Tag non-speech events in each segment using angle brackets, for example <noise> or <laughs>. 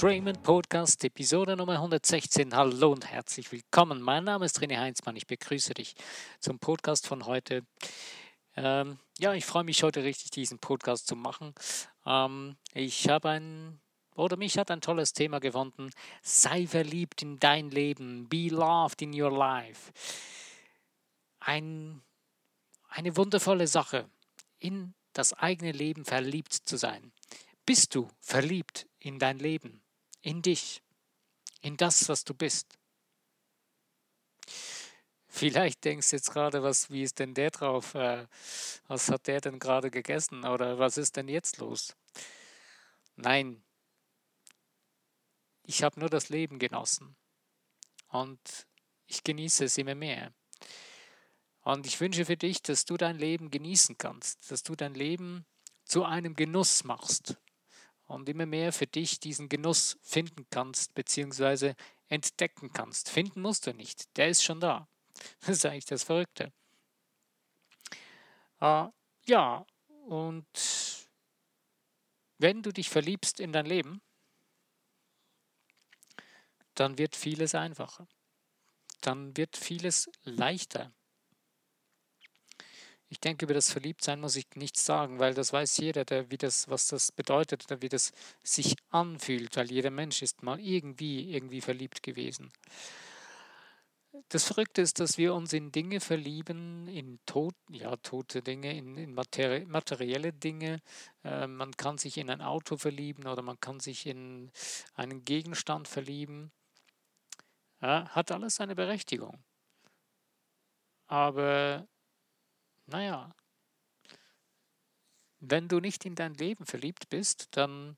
Draymond Podcast, Episode Nummer 116. Hallo und herzlich willkommen. Mein Name ist René Heinzmann. Ich begrüße dich zum Podcast von heute. Ähm, ja, ich freue mich heute richtig, diesen Podcast zu machen. Ähm, ich habe ein, oder mich hat ein tolles Thema gefunden. Sei verliebt in dein Leben. Be loved in your life. Ein, eine wundervolle Sache, in das eigene Leben verliebt zu sein. Bist du verliebt in dein Leben, in dich, in das, was du bist? Vielleicht denkst du jetzt gerade, was, wie ist denn der drauf? Äh, was hat der denn gerade gegessen? Oder was ist denn jetzt los? Nein, ich habe nur das Leben genossen. Und ich genieße es immer mehr. Und ich wünsche für dich, dass du dein Leben genießen kannst, dass du dein Leben zu einem Genuss machst und immer mehr für dich diesen Genuss finden kannst, beziehungsweise entdecken kannst. Finden musst du nicht, der ist schon da. <laughs> Das ist eigentlich das Verrückte. Äh, ja, und wenn du dich verliebst in dein Leben, dann wird vieles einfacher. Dann wird vieles leichter. Ich denke, über das Verliebtsein muss ich nichts sagen, weil das weiß jeder, der, wie das, was das bedeutet oder wie das sich anfühlt, weil jeder Mensch ist mal irgendwie, irgendwie verliebt gewesen. Das Verrückte ist, dass wir uns in Dinge verlieben, in tot, ja, tote Dinge, in, in materi materielle Dinge. Äh, man kann sich in ein Auto verlieben oder man kann sich in einen Gegenstand verlieben. Ja, hat alles seine Berechtigung. Aber naja, wenn du nicht in dein Leben verliebt bist, dann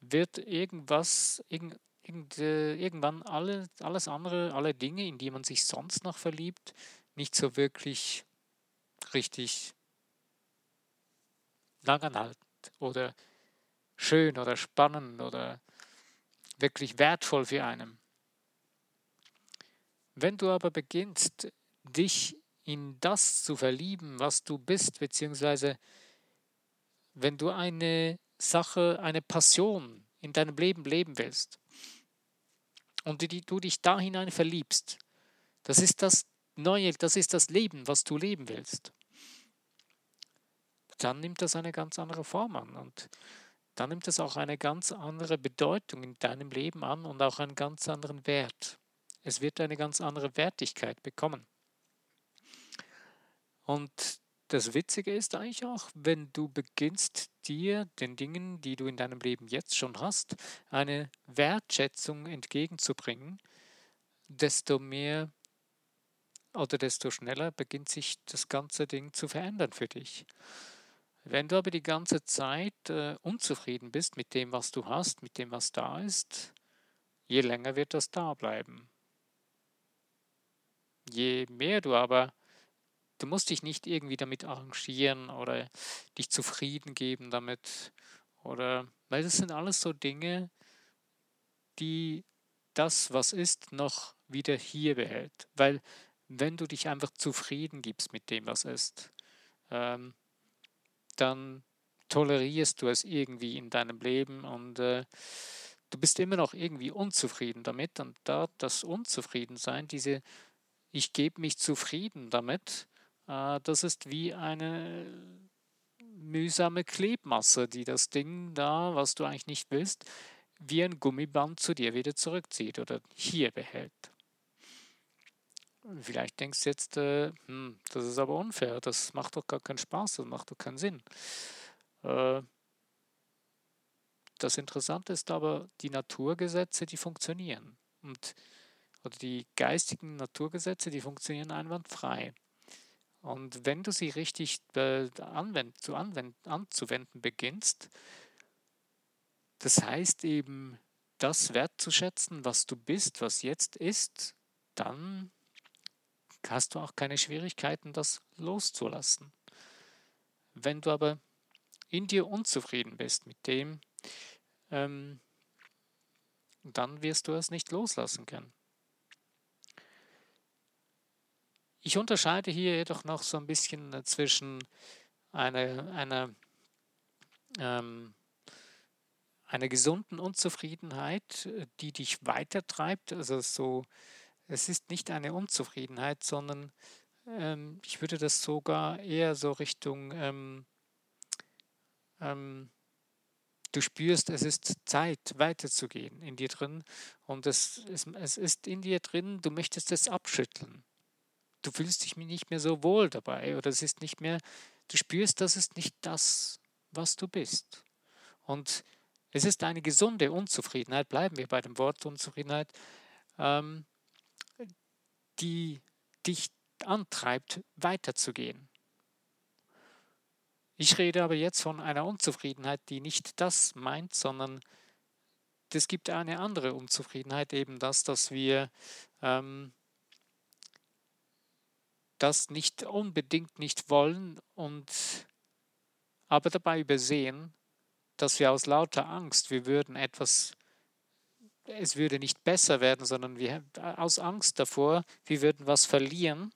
wird irgendwas, irgend, äh, irgendwann alle, alles andere, alle Dinge, in die man sich sonst noch verliebt, nicht so wirklich richtig langanhaltend oder schön oder spannend oder wirklich wertvoll für einen. Wenn du aber beginnst, dich in das zu verlieben, was du bist, beziehungsweise wenn du eine Sache, eine Passion in deinem Leben leben willst und du dich da hinein verliebst, das ist das Neue, das ist das Leben, was du leben willst, dann nimmt das eine ganz andere Form an und dann nimmt es auch eine ganz andere Bedeutung in deinem Leben an und auch einen ganz anderen Wert. Es wird eine ganz andere Wertigkeit bekommen. Und das Witzige ist eigentlich auch, wenn du beginnst, dir den Dingen, die du in deinem Leben jetzt schon hast, eine Wertschätzung entgegenzubringen, desto mehr oder desto schneller beginnt sich das ganze Ding zu verändern für dich. Wenn du aber die ganze Zeit äh, unzufrieden bist mit dem, was du hast, mit dem, was da ist, je länger wird das da bleiben. Je mehr du aber Du musst dich nicht irgendwie damit arrangieren oder dich zufrieden geben damit. Oder, weil das sind alles so Dinge, die das, was ist, noch wieder hier behält. Weil wenn du dich einfach zufrieden gibst mit dem, was ist, ähm, dann tolerierst du es irgendwie in deinem Leben und äh, du bist immer noch irgendwie unzufrieden damit. Und da das Unzufriedensein, diese ich gebe mich zufrieden damit, das ist wie eine mühsame Klebmasse, die das Ding da, was du eigentlich nicht willst, wie ein Gummiband zu dir wieder zurückzieht oder hier behält. Vielleicht denkst du jetzt, äh, hm, das ist aber unfair, das macht doch gar keinen Spaß, das macht doch keinen Sinn. Äh, das Interessante ist aber, die Naturgesetze, die funktionieren. Und, oder die geistigen Naturgesetze, die funktionieren einwandfrei. Und wenn du sie richtig äh, anwend, zu anwend, anzuwenden beginnst, das heißt eben, das wertzuschätzen, was du bist, was jetzt ist, dann hast du auch keine Schwierigkeiten, das loszulassen. Wenn du aber in dir unzufrieden bist mit dem, ähm, dann wirst du es nicht loslassen können. Ich unterscheide hier jedoch noch so ein bisschen äh, zwischen einer, einer, ähm, einer gesunden Unzufriedenheit, äh, die dich weitertreibt. Also so, es ist nicht eine Unzufriedenheit, sondern ähm, ich würde das sogar eher so Richtung, ähm, ähm, du spürst, es ist Zeit weiterzugehen in dir drin und es, es, es ist in dir drin, du möchtest es abschütteln. Du fühlst dich nicht mehr so wohl dabei oder es ist nicht mehr, du spürst, das ist nicht das, was du bist. Und es ist eine gesunde Unzufriedenheit, bleiben wir bei dem Wort Unzufriedenheit, ähm, die dich antreibt, weiterzugehen. Ich rede aber jetzt von einer Unzufriedenheit, die nicht das meint, sondern es gibt eine andere Unzufriedenheit, eben das, dass wir ähm, das nicht unbedingt nicht wollen und aber dabei übersehen, dass wir aus lauter Angst, wir würden etwas, es würde nicht besser werden, sondern wir aus Angst davor, wir würden was verlieren,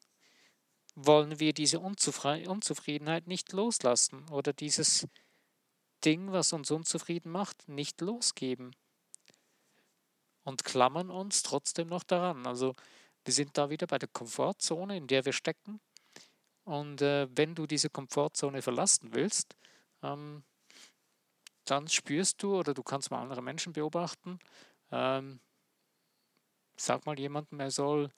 wollen wir diese Unzufriedenheit nicht loslassen oder dieses Ding, was uns unzufrieden macht, nicht losgeben und klammern uns trotzdem noch daran. Also wir sind da wieder bei der Komfortzone, in der wir stecken. Und äh, wenn du diese Komfortzone verlassen willst, ähm, dann spürst du oder du kannst mal andere Menschen beobachten. Ähm, sag mal jemandem, er soll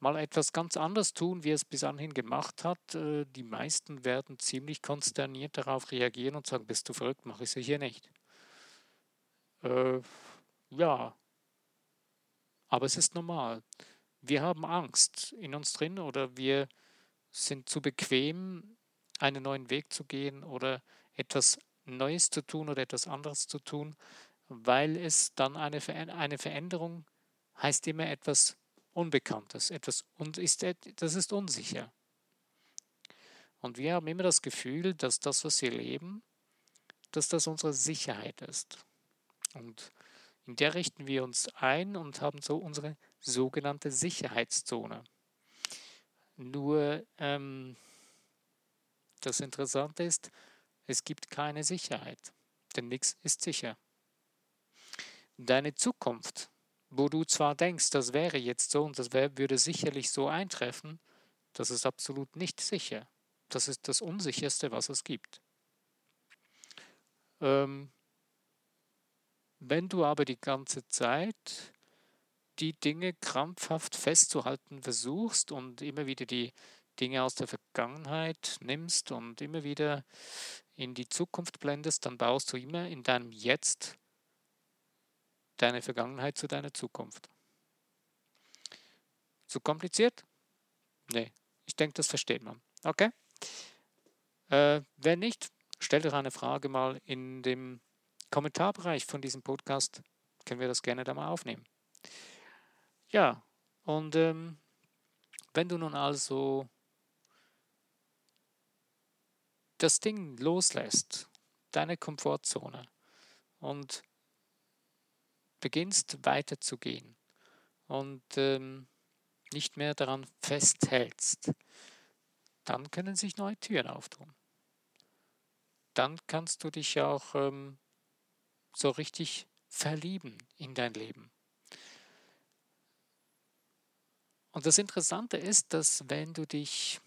mal etwas ganz anderes tun, wie er es bis anhin gemacht hat. Äh, die meisten werden ziemlich konsterniert darauf reagieren und sagen, bist du verrückt, mache ich es hier nicht. Äh, ja, aber es ist normal. Wir haben Angst in uns drin oder wir sind zu bequem, einen neuen Weg zu gehen oder etwas Neues zu tun oder etwas anderes zu tun, weil es dann eine, eine Veränderung heißt immer etwas Unbekanntes, etwas und ist, das ist unsicher. Und wir haben immer das Gefühl, dass das, was wir leben, dass das unsere Sicherheit ist. Und in der richten wir uns ein und haben so unsere sogenannte Sicherheitszone. Nur ähm, das Interessante ist, es gibt keine Sicherheit, denn nichts ist sicher. Deine Zukunft, wo du zwar denkst, das wäre jetzt so und das wär, würde sicherlich so eintreffen, das ist absolut nicht sicher. Das ist das Unsicherste, was es gibt. Ähm, wenn du aber die ganze Zeit die Dinge krampfhaft festzuhalten versuchst und immer wieder die Dinge aus der Vergangenheit nimmst und immer wieder in die Zukunft blendest, dann baust du immer in deinem Jetzt deine Vergangenheit zu deiner Zukunft. Zu kompliziert? Nee, ich denke, das versteht man. Okay? Äh, wenn nicht, stell doch eine Frage mal in dem Kommentarbereich von diesem Podcast. Können wir das gerne da mal aufnehmen. Ja, und ähm, wenn du nun also das Ding loslässt, deine Komfortzone und beginnst weiterzugehen und ähm, nicht mehr daran festhältst, dann können sich neue Türen auftun. Dann kannst du dich auch ähm, so richtig verlieben in dein Leben. Und das Interessante ist, dass wenn du dich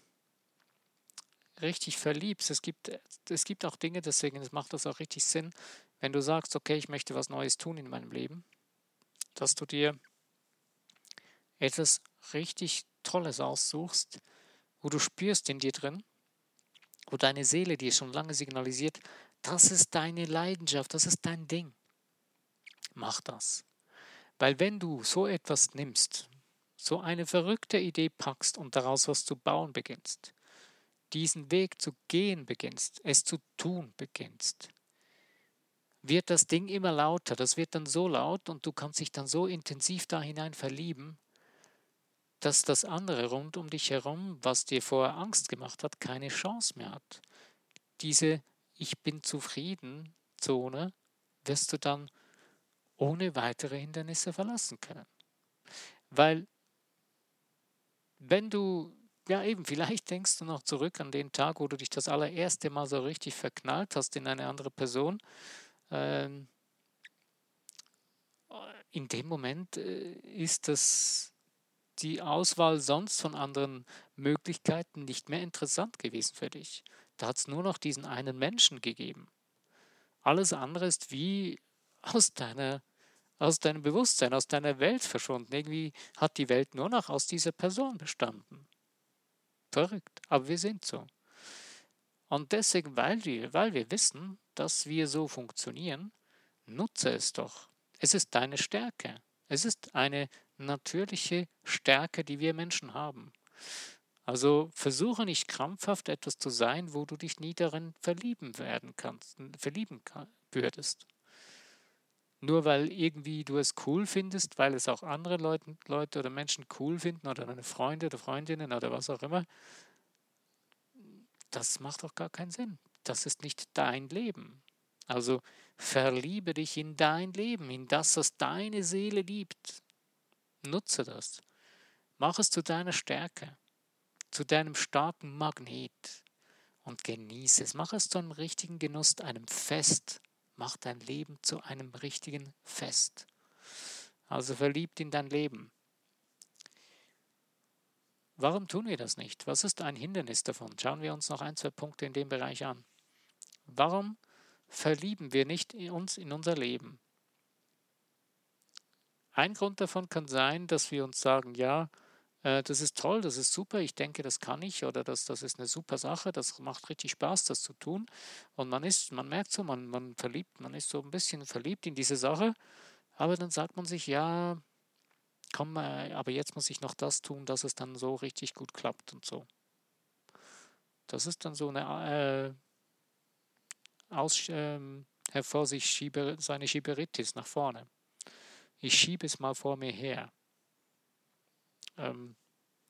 richtig verliebst, es gibt, es gibt auch Dinge, deswegen macht das auch richtig Sinn, wenn du sagst, okay, ich möchte was Neues tun in meinem Leben, dass du dir etwas richtig Tolles aussuchst, wo du spürst in dir drin, wo deine Seele dir schon lange signalisiert, das ist deine Leidenschaft, das ist dein Ding. Mach das. Weil wenn du so etwas nimmst, so eine verrückte Idee packst und daraus was zu bauen beginnst, diesen Weg zu gehen beginnst, es zu tun beginnst, wird das Ding immer lauter. Das wird dann so laut und du kannst dich dann so intensiv da hinein verlieben, dass das andere rund um dich herum, was dir vorher Angst gemacht hat, keine Chance mehr hat. Diese Ich bin zufrieden Zone wirst du dann ohne weitere Hindernisse verlassen können. Weil wenn du, ja eben, vielleicht denkst du noch zurück an den Tag, wo du dich das allererste Mal so richtig verknallt hast in eine andere Person ähm, in dem Moment äh, ist das die Auswahl sonst von anderen Möglichkeiten nicht mehr interessant gewesen für dich. Da hat es nur noch diesen einen Menschen gegeben. Alles andere ist wie aus deiner aus deinem Bewusstsein, aus deiner Welt verschwunden. Irgendwie hat die Welt nur noch aus dieser Person bestanden. Verrückt, aber wir sind so. Und deswegen, weil wir, weil wir wissen, dass wir so funktionieren, nutze es doch. Es ist deine Stärke. Es ist eine natürliche Stärke, die wir Menschen haben. Also versuche nicht krampfhaft etwas zu sein, wo du dich nie darin verlieben werden kannst, verlieben würdest. Nur weil irgendwie du es cool findest, weil es auch andere Leute, Leute oder Menschen cool finden oder deine Freunde oder Freundinnen oder was auch immer, das macht doch gar keinen Sinn. Das ist nicht dein Leben. Also verliebe dich in dein Leben, in das, was deine Seele liebt. Nutze das. Mach es zu deiner Stärke, zu deinem starken Magnet und genieße es. Mach es zu einem richtigen Genuss, einem Fest. Mach dein Leben zu einem richtigen Fest. Also verliebt in dein Leben. Warum tun wir das nicht? Was ist ein Hindernis davon? Schauen wir uns noch ein, zwei Punkte in dem Bereich an. Warum verlieben wir nicht in uns in unser Leben? Ein Grund davon kann sein, dass wir uns sagen, ja, das ist toll, das ist super, ich denke, das kann ich oder das, das ist eine super Sache, das macht richtig Spaß, das zu tun. Und man ist, man merkt so, man, man verliebt, man ist so ein bisschen verliebt in diese Sache, aber dann sagt man sich, ja, komm, äh, aber jetzt muss ich noch das tun, dass es dann so richtig gut klappt und so. Das ist dann so eine äh, Aus, äh, hervor sich schiebe, seine Schieberitis nach vorne. Ich schiebe es mal vor mir her. Ähm,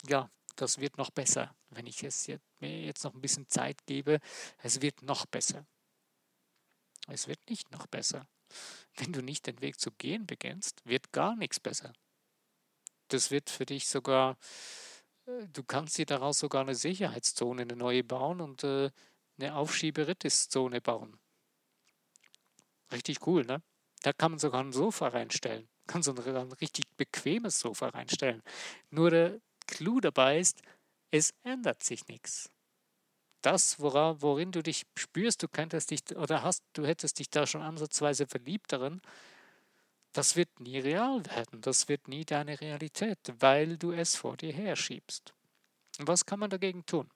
ja, das wird noch besser, wenn ich es jetzt, mir jetzt noch ein bisschen Zeit gebe. Es wird noch besser. Es wird nicht noch besser. Wenn du nicht den Weg zu gehen beginnst, wird gar nichts besser das wird für dich sogar, äh, du kannst dir daraus sogar eine Sicherheitszone, eine neue bauen und äh, eine Aufschieberitis-Zone bauen. Richtig cool, ne? Da kann man sogar ein Sofa reinstellen. Kann so ein, richtig bequemes Sofa reinstellen. Nur der Clou dabei ist, es ändert sich nichts. Das, wora, worin du dich spürst, du könntest dich oder hast, du hättest dich da schon ansatzweise verliebt darin, das wird nie real werden, das wird nie deine Realität, weil du es vor dir herschiebst. Und was kann man dagegen tun?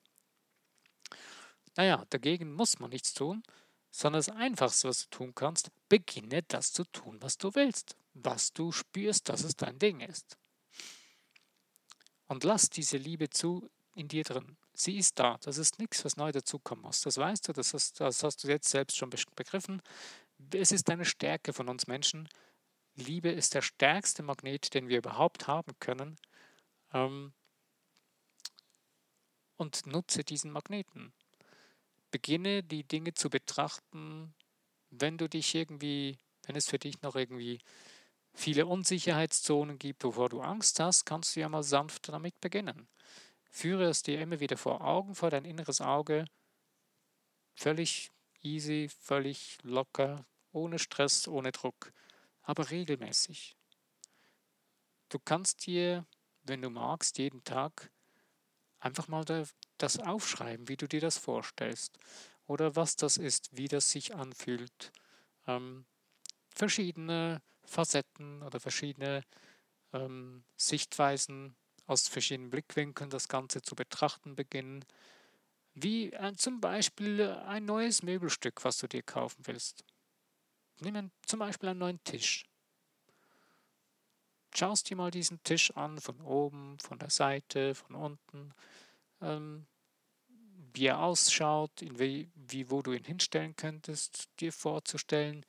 Naja, dagegen muss man nichts tun, sondern das Einfachste, was du tun kannst, beginne das zu tun, was du willst, was du spürst, dass es dein Ding ist. Und lass diese Liebe zu in dir drin. Sie ist da. Das ist nichts, was neu dazukommen muss. Das weißt du, das hast, das hast du jetzt selbst schon begriffen. Es ist eine Stärke von uns Menschen, Liebe ist der stärkste Magnet, den wir überhaupt haben können. Ähm, und nutze diesen Magneten. Beginne die Dinge zu betrachten, wenn du dich irgendwie, wenn es für dich noch irgendwie viele Unsicherheitszonen gibt, wovor du Angst hast, kannst du ja mal sanft damit beginnen. Führe es dir immer wieder vor Augen, vor dein inneres Auge, völlig easy, völlig locker, ohne Stress, ohne Druck aber regelmäßig. Du kannst dir, wenn du magst, jeden Tag einfach mal das aufschreiben, wie du dir das vorstellst oder was das ist, wie das sich anfühlt. Ähm, verschiedene Facetten oder verschiedene ähm, Sichtweisen aus verschiedenen Blickwinkeln das Ganze zu betrachten beginnen. Wie äh, zum Beispiel ein neues Möbelstück, was du dir kaufen willst. Nimm zum Beispiel einen neuen Tisch. Schaust dir mal diesen Tisch an, von oben, von der Seite, von unten, ähm, wie er ausschaut, in wie, wie, wo du ihn hinstellen könntest, dir vorzustellen,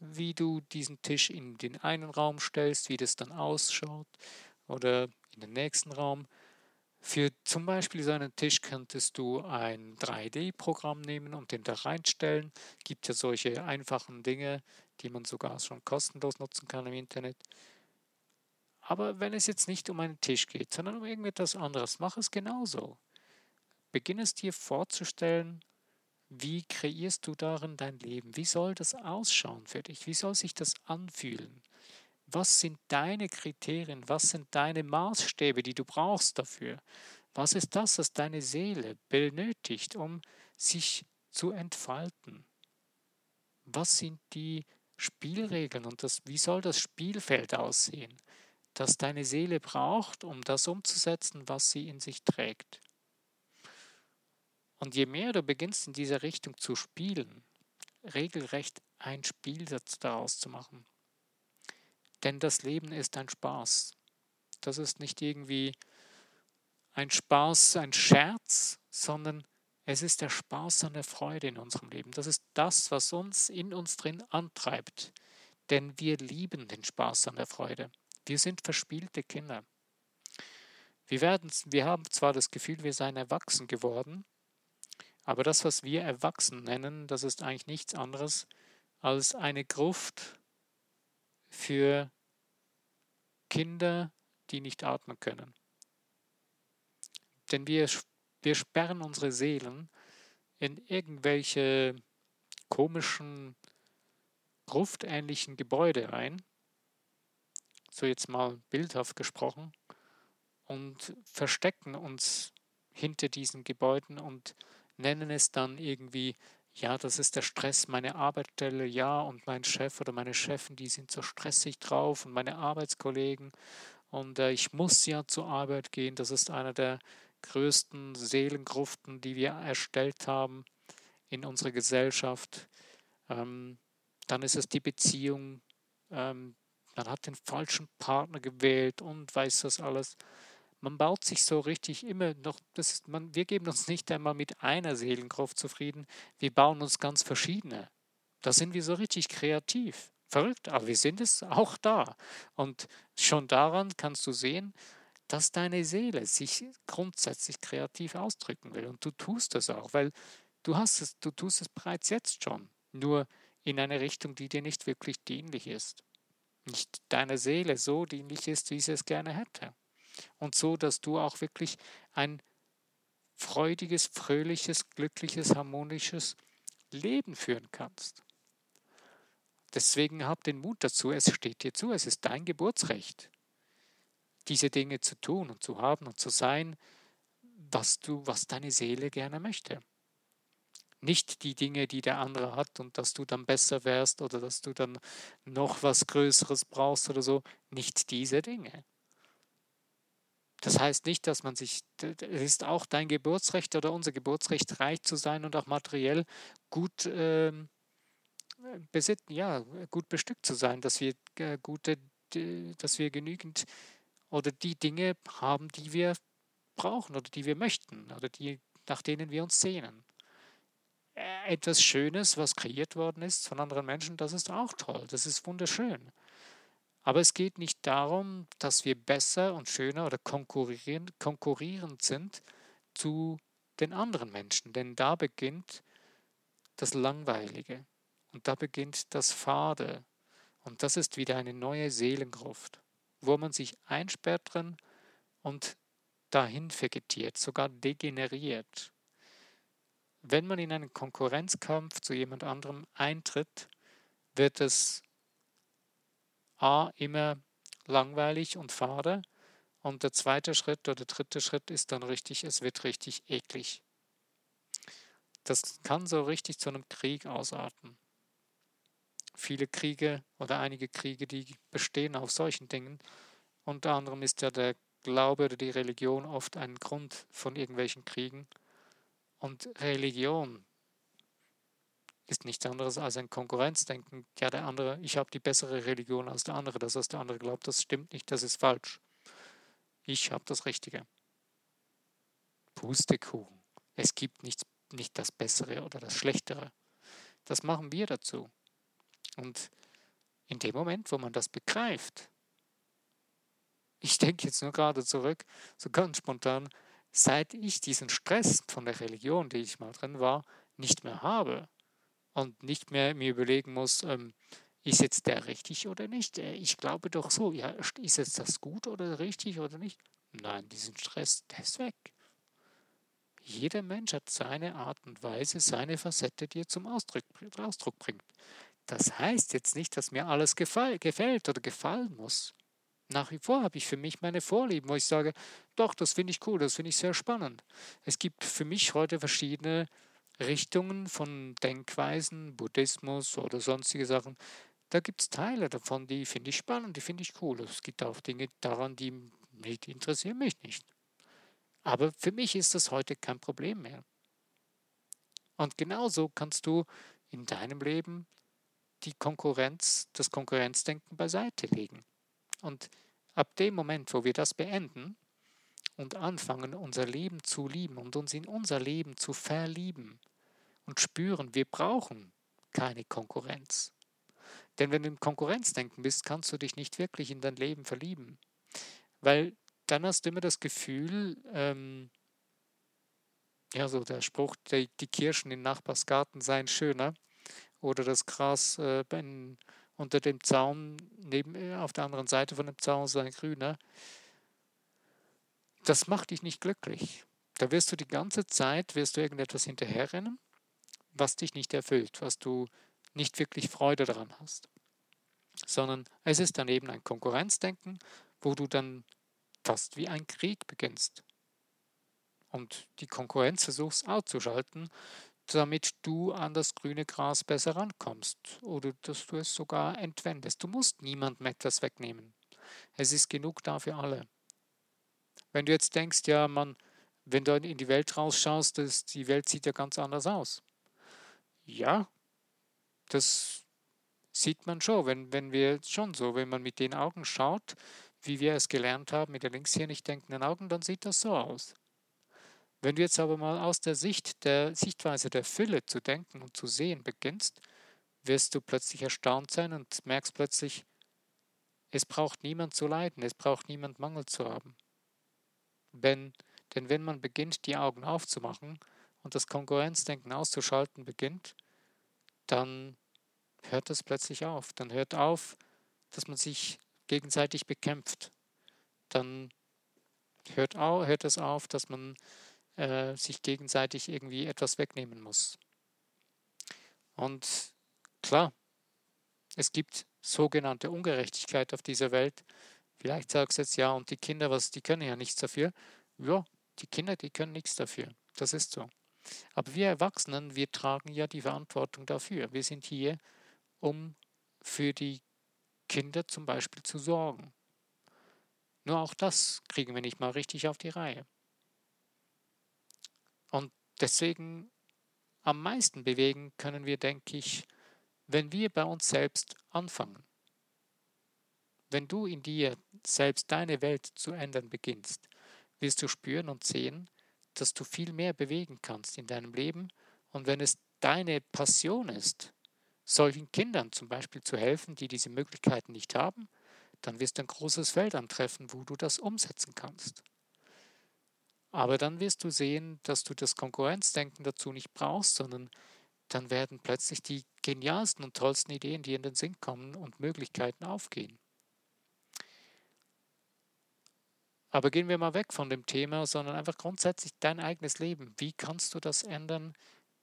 wie du diesen Tisch in den einen Raum stellst, wie das dann ausschaut oder in den nächsten Raum. Für zum Beispiel so einen Tisch könntest du ein 3D-Programm nehmen und den da reinstellen. Gibt ja solche einfachen Dinge, die man sogar schon kostenlos nutzen kann im Internet. Aber wenn es jetzt nicht um einen Tisch geht, sondern um irgendetwas anderes, mach es genauso. Beginn es dir vorzustellen, wie kreierst du darin dein Leben? Wie soll das ausschauen für dich? Wie soll sich das anfühlen? Was sind deine Kriterien? Was sind deine Maßstäbe, die du brauchst dafür? Was ist das, was deine Seele benötigt, um sich zu entfalten? Was sind die Spielregeln und das, wie soll das Spielfeld aussehen, das deine Seele braucht, um das umzusetzen, was sie in sich trägt? Und je mehr du beginnst in dieser Richtung zu spielen, regelrecht ein Spiel daraus zu machen. Denn das Leben ist ein Spaß. Das ist nicht irgendwie ein Spaß, ein Scherz, sondern es ist der Spaß und der Freude in unserem Leben. Das ist das, was uns in uns drin antreibt. Denn wir lieben den Spaß und der Freude. Wir sind verspielte Kinder. Wir, werden, wir haben zwar das Gefühl, wir seien erwachsen geworden, aber das, was wir erwachsen nennen, das ist eigentlich nichts anderes als eine Gruft für Kinder, die nicht atmen können. Denn wir, wir sperren unsere Seelen in irgendwelche komischen, gruftähnlichen Gebäude rein, so jetzt mal bildhaft gesprochen, und verstecken uns hinter diesen Gebäuden und nennen es dann irgendwie, ja, das ist der Stress, meine Arbeitsstelle, ja, und mein Chef oder meine Chefin, die sind so stressig drauf und meine Arbeitskollegen. Und äh, ich muss ja zur Arbeit gehen, das ist einer der größten Seelengruften, die wir erstellt haben in unserer Gesellschaft. Ähm, dann ist es die Beziehung, ähm, man hat den falschen Partner gewählt und weiß das alles man baut sich so richtig immer noch, das ist, man, wir geben uns nicht einmal mit einer Seelengruft zufrieden, wir bauen uns ganz verschiedene. Da sind wir so richtig kreativ. Verrückt, aber wir sind es auch da. Und schon daran kannst du sehen, dass deine Seele sich grundsätzlich kreativ ausdrücken will. Und du tust das auch, weil du hast es, du tust es bereits jetzt schon. Nur in eine Richtung, die dir nicht wirklich dienlich ist. Nicht deiner Seele so dienlich ist, wie sie es gerne hätte und so, dass du auch wirklich ein freudiges, fröhliches, glückliches, harmonisches Leben führen kannst. Deswegen hab den Mut dazu, es steht dir zu, es ist dein Geburtsrecht, diese Dinge zu tun und zu haben und zu sein, was du, was deine Seele gerne möchte. Nicht die Dinge, die der andere hat und dass du dann besser wärst oder dass du dann noch was Größeres brauchst oder so. Nicht diese Dinge. Das heißt nicht, dass man sich, es ist auch dein Geburtsrecht oder unser Geburtsrecht, reich zu sein und auch materiell gut ähm, besitten, ja, gut bestückt zu sein, dass wir äh, gute, dass wir genügend oder die Dinge haben, die wir brauchen oder die wir möchten oder die, nach denen wir uns sehnen. Äh, etwas Schönes, was kreiert worden ist von anderen Menschen, das ist auch toll, das ist wunderschön. Aber es geht nicht darum, dass wir besser und schöner oder konkurrieren, konkurrierend sind zu den anderen Menschen, denn da beginnt das Langweilige und da beginnt das Fade und das ist wieder eine neue Seelengruft, wo man sich einsperrt drin und dahin vegetiert, sogar degeneriert. Wenn man in einen Konkurrenzkampf zu jemand anderem eintritt, wird es A immer langweilig und fade. Und der zweite Schritt oder der dritte Schritt ist dann richtig, es wird richtig eklig. Das kann so richtig zu einem Krieg ausarten. Viele Kriege oder einige Kriege, die bestehen auf solchen Dingen. Unter anderem ist ja der Glaube oder die Religion oft ein Grund von irgendwelchen Kriegen. Und Religion ist nichts anderes als ein Konkurrenzdenken. Ja, der andere, ich habe die bessere Religion als der andere. Das, was der andere glaubt, das stimmt nicht, das ist falsch. Ich habe das Richtige. Pustekuchen. Es gibt nichts, nicht das Bessere oder das Schlechtere. Das machen wir dazu. Und in dem Moment, wo man das begreift, ich denke jetzt nur gerade zurück, so ganz spontan, seit ich diesen Stress von der Religion, die ich mal drin war, nicht mehr habe, und nicht mehr mir überlegen muss, ähm, ist jetzt der richtig oder nicht? Äh, ich glaube doch so, ja, ist jetzt das gut oder richtig oder nicht? Nein, diesen Stress, der ist weg. Jeder Mensch hat seine Art und Weise, seine Facette, die er zum Ausdruck, Ausdruck bringt. Das heißt jetzt nicht, dass mir alles gefall, gefällt oder gefallen muss. Nach wie vor habe ich für mich meine Vorlieben, wo ich sage, doch, das finde ich cool, das finde ich sehr spannend. Es gibt für mich heute verschiedene Richtungen von Denkweisen, Buddhismus oder sonstige Sachen. Da gibt es Teile davon, die finde ich spannend, die finde ich cool. Es gibt auch Dinge daran, die nicht interessieren mich nicht. Aber für mich ist das heute kein Problem mehr. Und genauso kannst du in deinem Leben die Konkurrenz, das Konkurrenzdenken beiseite legen. Und ab dem Moment, wo wir das beenden und anfangen, unser Leben zu lieben und uns in unser Leben zu verlieben und spüren, wir brauchen keine Konkurrenz. Denn wenn du im Konkurrenzdenken bist, kannst du dich nicht wirklich in dein Leben verlieben. Weil dann hast du immer das Gefühl, ähm, ja, so der Spruch, die, die Kirschen im Nachbarsgarten seien schöner oder das Gras äh, in, unter dem Zaun neben, äh, auf der anderen Seite von dem Zaun sei grüner. Das macht dich nicht glücklich. Da wirst du die ganze Zeit, wirst du irgendetwas hinterherrennen, was dich nicht erfüllt, was du nicht wirklich Freude daran hast. Sondern es ist dann eben ein Konkurrenzdenken, wo du dann fast wie ein Krieg beginnst und die Konkurrenz versuchst auszuschalten, damit du an das grüne Gras besser rankommst oder dass du es sogar entwendest. Du musst niemandem etwas wegnehmen. Es ist genug da für alle. Wenn du jetzt denkst, ja, man, wenn du in die Welt rausschaust, das, die Welt sieht ja ganz anders aus. Ja, das sieht man schon, wenn, wenn wir schon so, wenn man mit den Augen schaut, wie wir es gelernt haben, mit den links hier nicht denkenden Augen, dann sieht das so aus. Wenn du jetzt aber mal aus der Sicht der Sichtweise der Fülle zu denken und zu sehen beginnst, wirst du plötzlich erstaunt sein und merkst plötzlich, es braucht niemand zu leiden, es braucht niemand Mangel zu haben. Wenn, denn wenn man beginnt, die Augen aufzumachen und das Konkurrenzdenken auszuschalten beginnt, dann hört es plötzlich auf. Dann hört auf, dass man sich gegenseitig bekämpft. Dann hört, au, hört es auf, dass man äh, sich gegenseitig irgendwie etwas wegnehmen muss. Und klar, es gibt sogenannte Ungerechtigkeit auf dieser Welt. Vielleicht sagst du jetzt ja, und die Kinder, was, die können ja nichts dafür. Ja, die Kinder, die können nichts dafür. Das ist so. Aber wir Erwachsenen, wir tragen ja die Verantwortung dafür. Wir sind hier, um für die Kinder zum Beispiel zu sorgen. Nur auch das kriegen wir nicht mal richtig auf die Reihe. Und deswegen am meisten bewegen können wir, denke ich, wenn wir bei uns selbst anfangen. Wenn du in dir selbst deine Welt zu ändern beginnst, wirst du spüren und sehen, dass du viel mehr bewegen kannst in deinem Leben. Und wenn es deine Passion ist, solchen Kindern zum Beispiel zu helfen, die diese Möglichkeiten nicht haben, dann wirst du ein großes Feld antreffen, wo du das umsetzen kannst. Aber dann wirst du sehen, dass du das Konkurrenzdenken dazu nicht brauchst, sondern dann werden plötzlich die genialsten und tollsten Ideen, die in den Sinn kommen und Möglichkeiten aufgehen. Aber gehen wir mal weg von dem Thema, sondern einfach grundsätzlich dein eigenes Leben. Wie kannst du das ändern?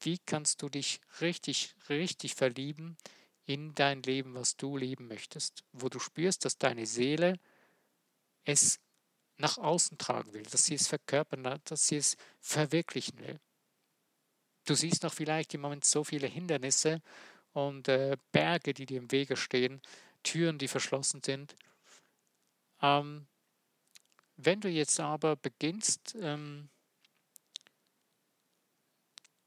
Wie kannst du dich richtig, richtig verlieben in dein Leben, was du leben möchtest? Wo du spürst, dass deine Seele es nach außen tragen will, dass sie es verkörpern, dass sie es verwirklichen will. Du siehst noch vielleicht im Moment so viele Hindernisse und äh, Berge, die dir im Wege stehen, Türen, die verschlossen sind. Ähm, wenn du jetzt aber beginnst, ähm,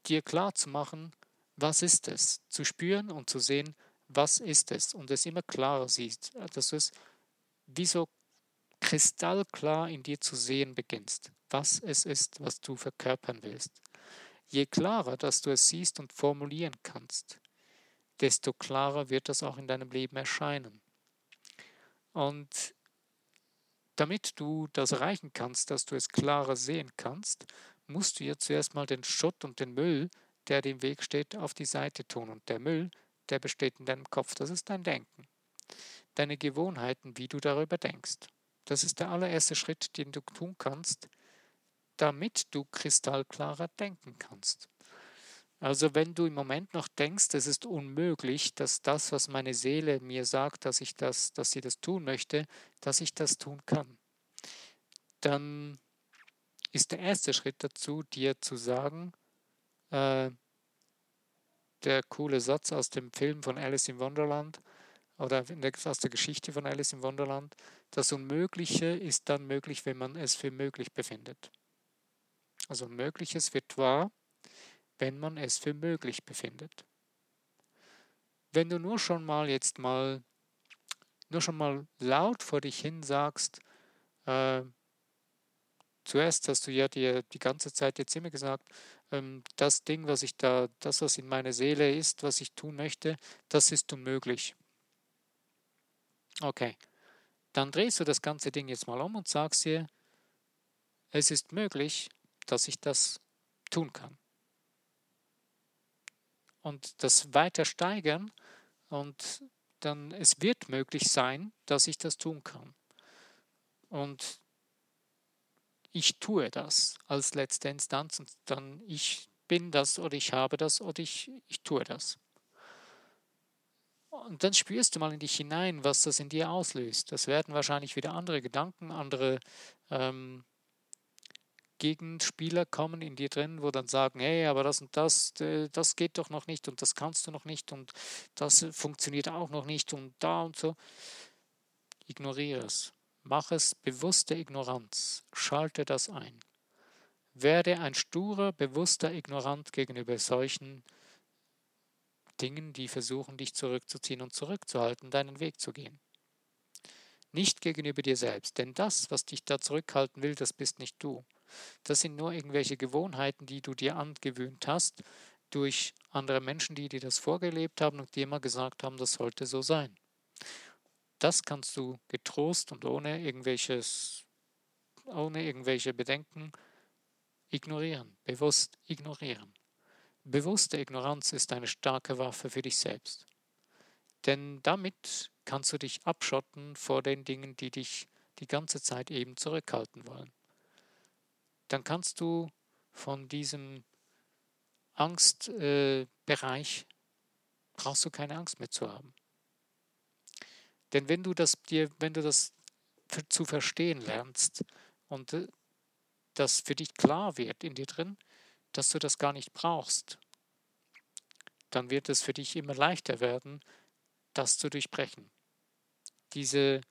dir klar zu machen, was ist es, zu spüren und zu sehen, was ist es und es immer klarer siehst, dass du es wie so kristallklar in dir zu sehen beginnst, was es ist, was du verkörpern willst. Je klarer, dass du es siehst und formulieren kannst, desto klarer wird das auch in deinem Leben erscheinen. Und damit du das erreichen kannst, dass du es klarer sehen kannst, musst du ja zuerst mal den Schutt und den Müll, der dem Weg steht, auf die Seite tun. Und der Müll, der besteht in deinem Kopf, das ist dein Denken. Deine Gewohnheiten, wie du darüber denkst. Das ist der allererste Schritt, den du tun kannst, damit du kristallklarer denken kannst. Also wenn du im Moment noch denkst, es ist unmöglich, dass das, was meine Seele mir sagt, dass ich das, dass sie das tun möchte, dass ich das tun kann, dann ist der erste Schritt dazu, dir zu sagen, äh, der coole Satz aus dem Film von Alice in Wonderland oder aus der Geschichte von Alice in Wonderland, das Unmögliche ist dann möglich, wenn man es für möglich befindet. Also Unmögliches wird wahr, wenn man es für möglich befindet. Wenn du nur schon mal jetzt mal, nur schon mal laut vor dich hin sagst, äh, zuerst hast du ja dir die ganze Zeit jetzt immer gesagt, ähm, das Ding, was ich da, das, was in meiner Seele ist, was ich tun möchte, das ist unmöglich. Okay, dann drehst du das ganze Ding jetzt mal um und sagst dir, es ist möglich, dass ich das tun kann und das weiter steigern und dann es wird möglich sein, dass ich das tun kann. Und ich tue das als letzte Instanz und dann ich bin das oder ich habe das oder ich, ich tue das. Und dann spürst du mal in dich hinein, was das in dir auslöst. Das werden wahrscheinlich wieder andere Gedanken, andere ähm, Gegenspieler kommen in dir drin, wo dann sagen, hey, aber das und das, das geht doch noch nicht und das kannst du noch nicht und das funktioniert auch noch nicht und da und so. Ignoriere es. Mach es bewusste Ignoranz. Schalte das ein. Werde ein sturer, bewusster Ignorant gegenüber solchen Dingen, die versuchen, dich zurückzuziehen und zurückzuhalten, deinen Weg zu gehen. Nicht gegenüber dir selbst, denn das, was dich da zurückhalten will, das bist nicht du. Das sind nur irgendwelche Gewohnheiten, die du dir angewöhnt hast durch andere Menschen, die dir das vorgelebt haben und dir immer gesagt haben, das sollte so sein. Das kannst du getrost und ohne irgendwelches, ohne irgendwelche Bedenken ignorieren, bewusst ignorieren. Bewusste Ignoranz ist eine starke Waffe für dich selbst. Denn damit kannst du dich abschotten vor den Dingen, die dich die ganze Zeit eben zurückhalten wollen dann kannst du von diesem Angstbereich, äh, brauchst du keine Angst mehr zu haben. Denn wenn du das dir, wenn du das zu verstehen lernst und äh, das für dich klar wird in dir drin, dass du das gar nicht brauchst, dann wird es für dich immer leichter werden, das zu durchbrechen. Diese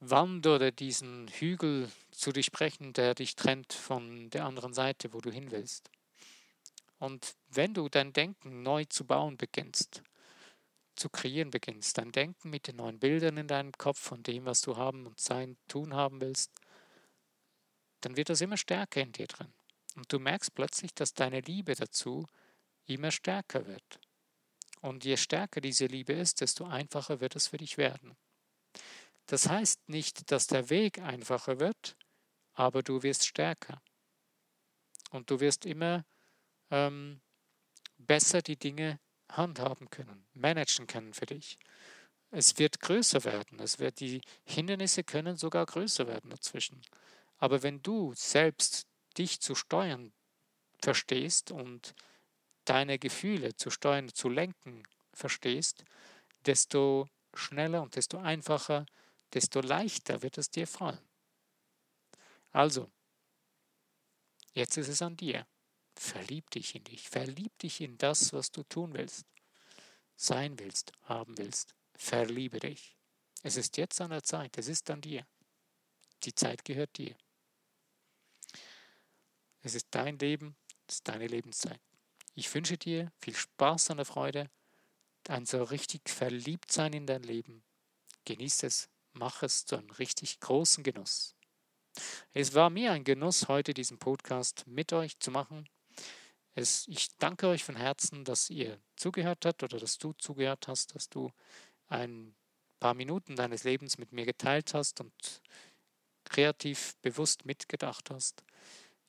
Wand oder diesen Hügel zu durchbrechen, der dich trennt von der anderen Seite, wo du hin willst. Und wenn du dein Denken neu zu bauen beginnst, zu kreieren beginnst, dein Denken mit den neuen Bildern in deinem Kopf von dem, was du haben und sein, tun haben willst, dann wird das immer stärker in dir drin. Und du merkst plötzlich, dass deine Liebe dazu immer stärker wird. Und je stärker diese Liebe ist, desto einfacher wird es für dich werden. Das heißt nicht, dass der Weg einfacher wird, aber du wirst stärker. Und du wirst immer ähm, besser die Dinge handhaben können, managen können für dich. Es wird größer werden. Es wird, die Hindernisse können sogar größer werden dazwischen. Aber wenn du selbst dich zu steuern verstehst und deine Gefühle zu steuern, zu lenken verstehst, desto schneller und desto einfacher desto leichter wird es dir fallen. Also, jetzt ist es an dir. Verlieb dich in dich, verlieb dich in das, was du tun willst, sein willst, haben willst. Verliebe dich. Es ist jetzt an der Zeit, es ist an dir. Die Zeit gehört dir. Es ist dein Leben, es ist deine Lebenszeit. Ich wünsche dir viel Spaß an der Freude, ein so richtig verliebt sein in dein Leben. Genieß es, mach es zu einem richtig großen Genuss. Es war mir ein Genuss, heute diesen Podcast mit euch zu machen. Es, ich danke euch von Herzen, dass ihr zugehört habt oder dass du zugehört hast, dass du ein paar Minuten deines Lebens mit mir geteilt hast und kreativ bewusst mitgedacht hast.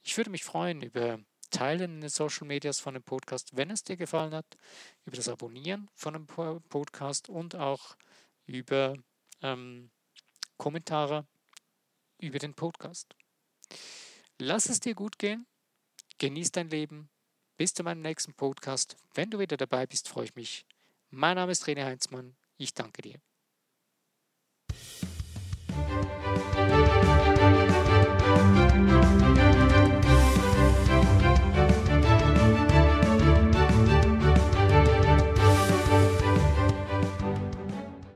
Ich würde mich freuen über Teilen in den Social Medias von dem Podcast, wenn es dir gefallen hat, über das Abonnieren von dem Podcast und auch über ähm, Kommentare über den Podcast. Lass es dir gut gehen, genieß dein Leben, Bis zu meinem nächsten Podcast. Wenn du wieder dabei bist, freue ich mich. Mein Name ist René Heinzmann. Ich danke dir.